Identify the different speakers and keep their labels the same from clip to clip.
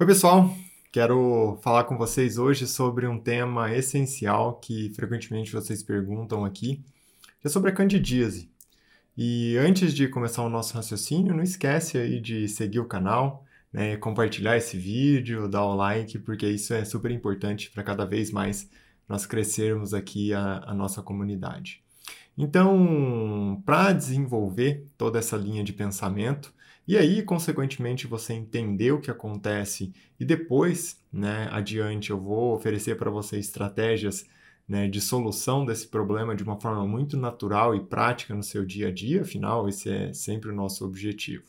Speaker 1: Oi, pessoal! Quero falar com vocês hoje sobre um tema essencial que frequentemente vocês perguntam aqui, que é sobre a candidíase. E antes de começar o nosso raciocínio, não esquece aí de seguir o canal, né, compartilhar esse vídeo, dar o like, porque isso é super importante para cada vez mais nós crescermos aqui a, a nossa comunidade. Então, para desenvolver toda essa linha de pensamento, e aí, consequentemente, você entender o que acontece e depois, né, adiante, eu vou oferecer para você estratégias né, de solução desse problema de uma forma muito natural e prática no seu dia a dia, afinal, esse é sempre o nosso objetivo.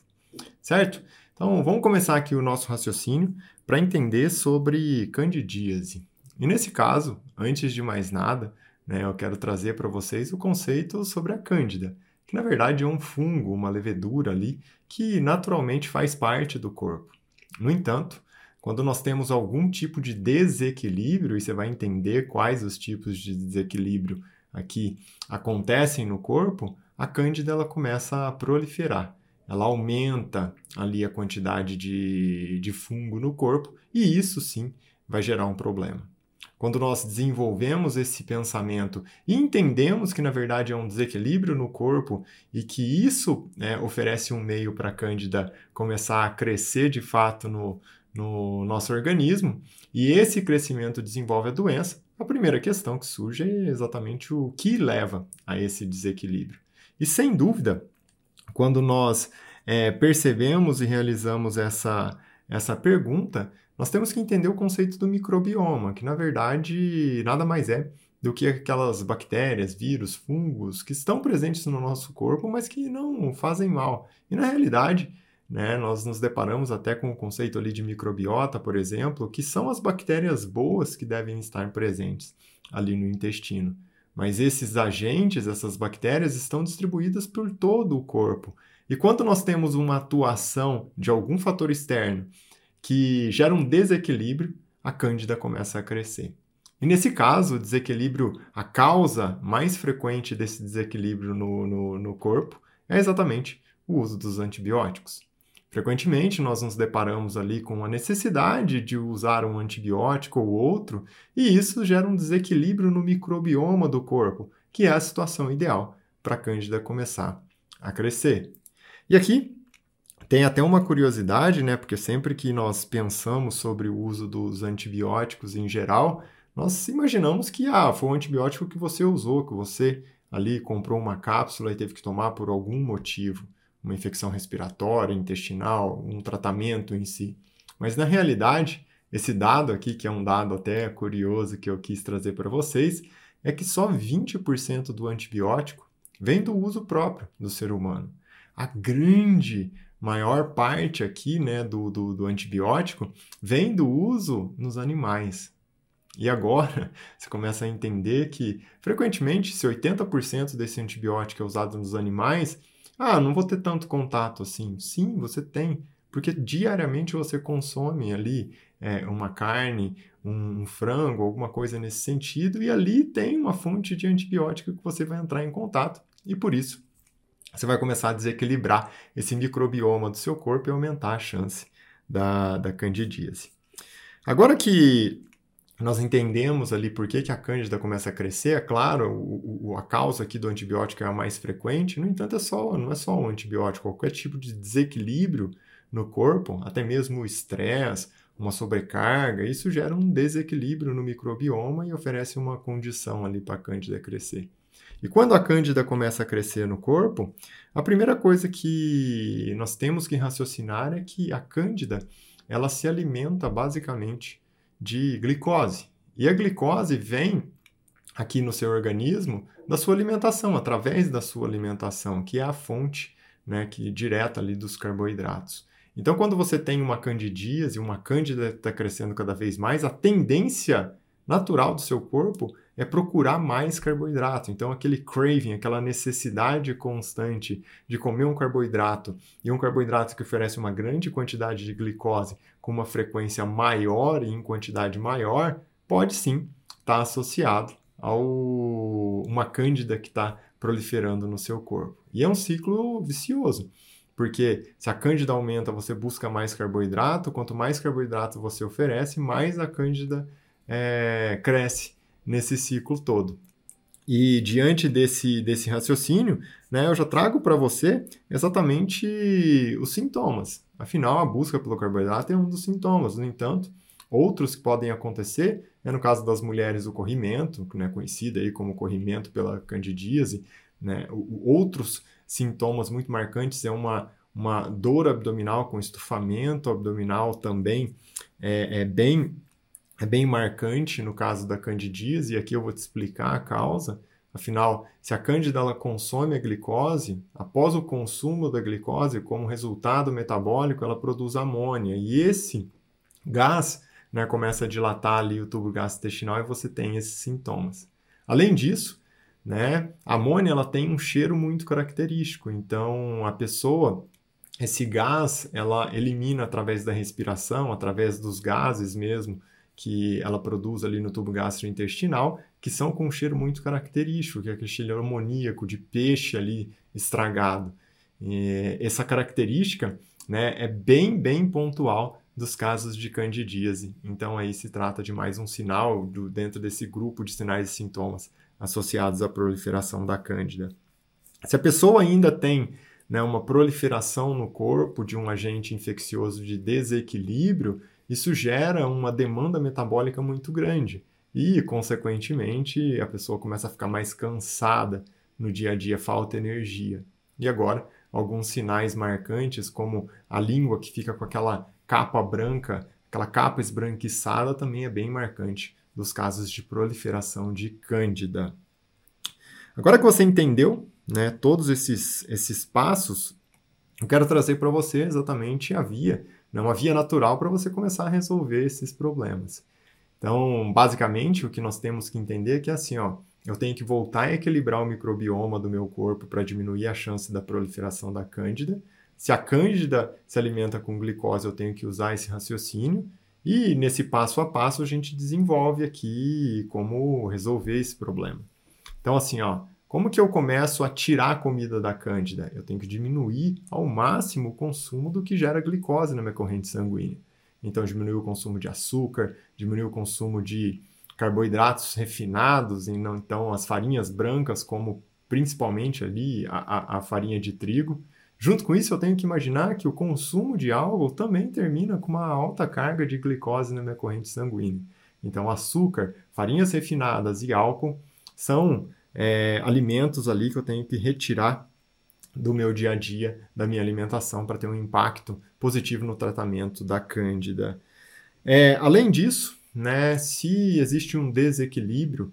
Speaker 1: Certo? Então, vamos começar aqui o nosso raciocínio para entender sobre candidíase. E nesse caso, antes de mais nada, né, eu quero trazer para vocês o conceito sobre a cândida que na verdade é um fungo, uma levedura ali, que naturalmente faz parte do corpo. No entanto, quando nós temos algum tipo de desequilíbrio, e você vai entender quais os tipos de desequilíbrio aqui acontecem no corpo, a cândida ela começa a proliferar. Ela aumenta ali a quantidade de, de fungo no corpo, e isso sim vai gerar um problema. Quando nós desenvolvemos esse pensamento e entendemos que, na verdade, é um desequilíbrio no corpo e que isso né, oferece um meio para a Cândida começar a crescer de fato no, no nosso organismo, e esse crescimento desenvolve a doença, a primeira questão que surge é exatamente o que leva a esse desequilíbrio. E sem dúvida, quando nós é, percebemos e realizamos essa, essa pergunta, nós temos que entender o conceito do microbioma, que na verdade nada mais é do que aquelas bactérias, vírus, fungos que estão presentes no nosso corpo, mas que não fazem mal. E na realidade, né, nós nos deparamos até com o conceito ali de microbiota, por exemplo, que são as bactérias boas que devem estar presentes ali no intestino. Mas esses agentes, essas bactérias, estão distribuídas por todo o corpo. E quando nós temos uma atuação de algum fator externo que gera um desequilíbrio, a cândida começa a crescer. E nesse caso, o desequilíbrio, a causa mais frequente desse desequilíbrio no, no, no corpo é exatamente o uso dos antibióticos. Frequentemente, nós nos deparamos ali com a necessidade de usar um antibiótico ou outro, e isso gera um desequilíbrio no microbioma do corpo, que é a situação ideal para a cândida começar a crescer. E aqui tem até uma curiosidade, né? Porque sempre que nós pensamos sobre o uso dos antibióticos em geral, nós imaginamos que ah, foi um antibiótico que você usou, que você ali comprou uma cápsula e teve que tomar por algum motivo, uma infecção respiratória, intestinal, um tratamento em si. Mas na realidade, esse dado aqui, que é um dado até curioso que eu quis trazer para vocês, é que só 20% do antibiótico vem do uso próprio do ser humano. A grande maior parte aqui né, do, do, do antibiótico vem do uso nos animais. E agora você começa a entender que, frequentemente, se 80% desse antibiótico é usado nos animais, ah, não vou ter tanto contato assim. Sim, você tem, porque diariamente você consome ali é, uma carne, um, um, frango, alguma coisa nesse sentido, e ali tem uma fonte de antibiótico que você vai entrar em contato, e por isso você vai começar a desequilibrar esse microbioma do seu corpo e aumentar a chance da, da candidíase. Agora que nós entendemos ali por que, que a cândida começa a crescer, é claro, o, o, a causa aqui do antibiótico é a mais frequente, no entanto, é só, não é só um antibiótico, qualquer tipo de desequilíbrio no corpo, até mesmo o estresse, uma sobrecarga, isso gera um desequilíbrio no microbioma e oferece uma condição ali para a cândida crescer. E quando a cândida começa a crescer no corpo, a primeira coisa que nós temos que raciocinar é que a cândida ela se alimenta basicamente de glicose. E a glicose vem aqui no seu organismo da sua alimentação, através da sua alimentação, que é a fonte né, que direta ali dos carboidratos. Então, quando você tem uma candidíase, uma cândida está crescendo cada vez mais, a tendência natural do seu corpo é procurar mais carboidrato. Então, aquele craving, aquela necessidade constante de comer um carboidrato e um carboidrato que oferece uma grande quantidade de glicose com uma frequência maior e em quantidade maior, pode sim estar tá associado a uma cândida que está proliferando no seu corpo. E é um ciclo vicioso, Porque se a cândida aumenta, você busca mais carboidrato, quanto mais carboidrato você oferece, mais a cândida é, cresce nesse ciclo todo. E diante desse, desse raciocínio, né, eu já trago para você exatamente os sintomas. Afinal, a busca pelo carboidrato é um dos sintomas. No entanto, outros que podem acontecer é no caso das mulheres o corrimento, né, conhecido aí como corrimento pela candidíase. Né, outros sintomas muito marcantes é uma, uma dor abdominal com estufamento abdominal também é, é bem é bem marcante no caso da candidíase, e aqui eu vou te explicar a causa. Afinal, se a cândida ela consome a glicose, após o consumo da glicose, como resultado metabólico, ela produz amônia. E esse gás né, começa a dilatar ali o tubo gastrointestinal e você tem esses sintomas. Além disso, né, a amônia ela tem um cheiro muito característico. Então, a pessoa, esse gás, ela elimina através da respiração, através dos gases mesmo, que ela produz ali no tubo gastrointestinal, que são com um cheiro muito característico, que é aquele cheiro amoníaco de peixe ali estragado. E essa característica né, é bem, bem pontual dos casos de candidíase. Então aí se trata de mais um sinal do, dentro desse grupo de sinais e sintomas associados à proliferação da cândida. Se a pessoa ainda tem né, uma proliferação no corpo de um agente infeccioso de desequilíbrio, isso gera uma demanda metabólica muito grande e, consequentemente, a pessoa começa a ficar mais cansada no dia a dia, falta energia. E agora, alguns sinais marcantes, como a língua que fica com aquela capa branca, aquela capa esbranquiçada, também é bem marcante dos casos de proliferação de cândida. Agora que você entendeu né, todos esses, esses passos, eu quero trazer para você exatamente a via é uma via natural para você começar a resolver esses problemas. Então, basicamente, o que nós temos que entender é que assim, ó, eu tenho que voltar a equilibrar o microbioma do meu corpo para diminuir a chance da proliferação da cândida. Se a cândida se alimenta com glicose, eu tenho que usar esse raciocínio. E nesse passo a passo a gente desenvolve aqui como resolver esse problema. Então, assim, ó, como que eu começo a tirar a comida da cândida? Eu tenho que diminuir ao máximo o consumo do que gera glicose na minha corrente sanguínea. Então, diminuir o consumo de açúcar, diminuir o consumo de carboidratos refinados, então as farinhas brancas, como principalmente ali a, a, a farinha de trigo. Junto com isso, eu tenho que imaginar que o consumo de álcool também termina com uma alta carga de glicose na minha corrente sanguínea. Então, açúcar, farinhas refinadas e álcool são é, alimentos ali que eu tenho que retirar do meu dia a dia, da minha alimentação, para ter um impacto positivo no tratamento da cândida. É, além disso, né, se existe um desequilíbrio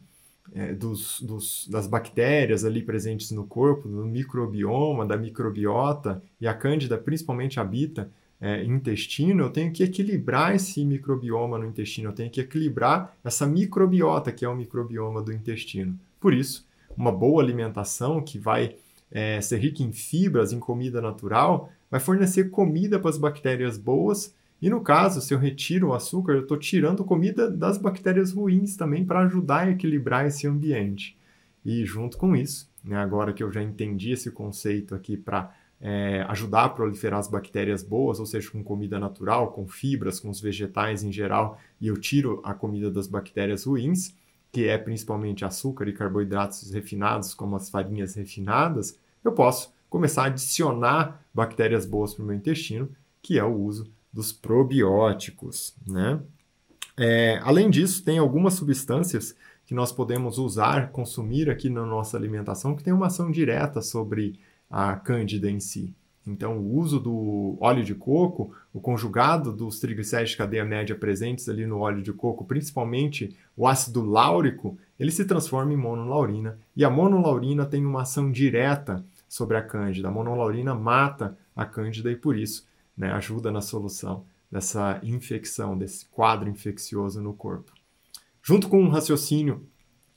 Speaker 1: é, dos, dos, das bactérias ali presentes no corpo, do microbioma, da microbiota, e a cândida principalmente habita é, intestino, eu tenho que equilibrar esse microbioma no intestino, eu tenho que equilibrar essa microbiota, que é o microbioma do intestino. Por isso, uma boa alimentação que vai é, ser rica em fibras, em comida natural, vai fornecer comida para as bactérias boas. E no caso, se eu retiro o açúcar, eu estou tirando comida das bactérias ruins também para ajudar a equilibrar esse ambiente. E junto com isso, né, agora que eu já entendi esse conceito aqui para é, ajudar a proliferar as bactérias boas, ou seja, com comida natural, com fibras, com os vegetais em geral, e eu tiro a comida das bactérias ruins, que é principalmente açúcar e carboidratos refinados, como as farinhas refinadas, eu posso começar a adicionar bactérias boas para o meu intestino, que é o uso dos probióticos. Né? É, além disso, tem algumas substâncias que nós podemos usar, consumir aqui na nossa alimentação, que tem uma ação direta sobre a cândida em si. Então, o uso do óleo de coco, o conjugado dos triglicéridos de cadeia média presentes ali no óleo de coco, principalmente o ácido láurico, ele se transforma em monolaurina. E a monolaurina tem uma ação direta sobre a cândida. A monolaurina mata a cândida e, por isso, né, ajuda na solução dessa infecção, desse quadro infeccioso no corpo. Junto com um raciocínio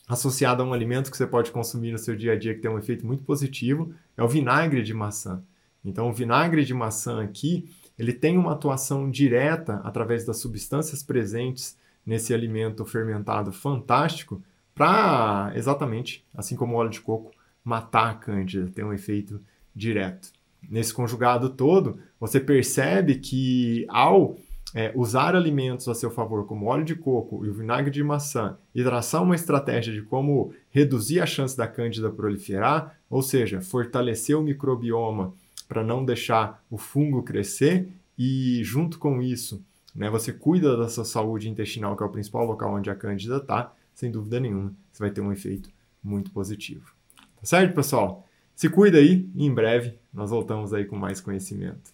Speaker 1: associado a um alimento que você pode consumir no seu dia a dia que tem um efeito muito positivo, é o vinagre de maçã. Então, o vinagre de maçã aqui, ele tem uma atuação direta através das substâncias presentes nesse alimento fermentado fantástico para exatamente, assim como o óleo de coco, matar a cândida, ter um efeito direto. nesse conjugado todo, você percebe que ao é, usar alimentos a seu favor, como óleo de coco e o vinagre de maçã, e traçar uma estratégia de como reduzir a chance da cândida proliferar, ou seja, fortalecer o microbioma para não deixar o fungo crescer, e junto com isso, né, você cuida da sua saúde intestinal, que é o principal local onde a cândida está, sem dúvida nenhuma, você vai ter um efeito muito positivo. Tá certo, pessoal? Se cuida aí e em breve nós voltamos aí com mais conhecimento.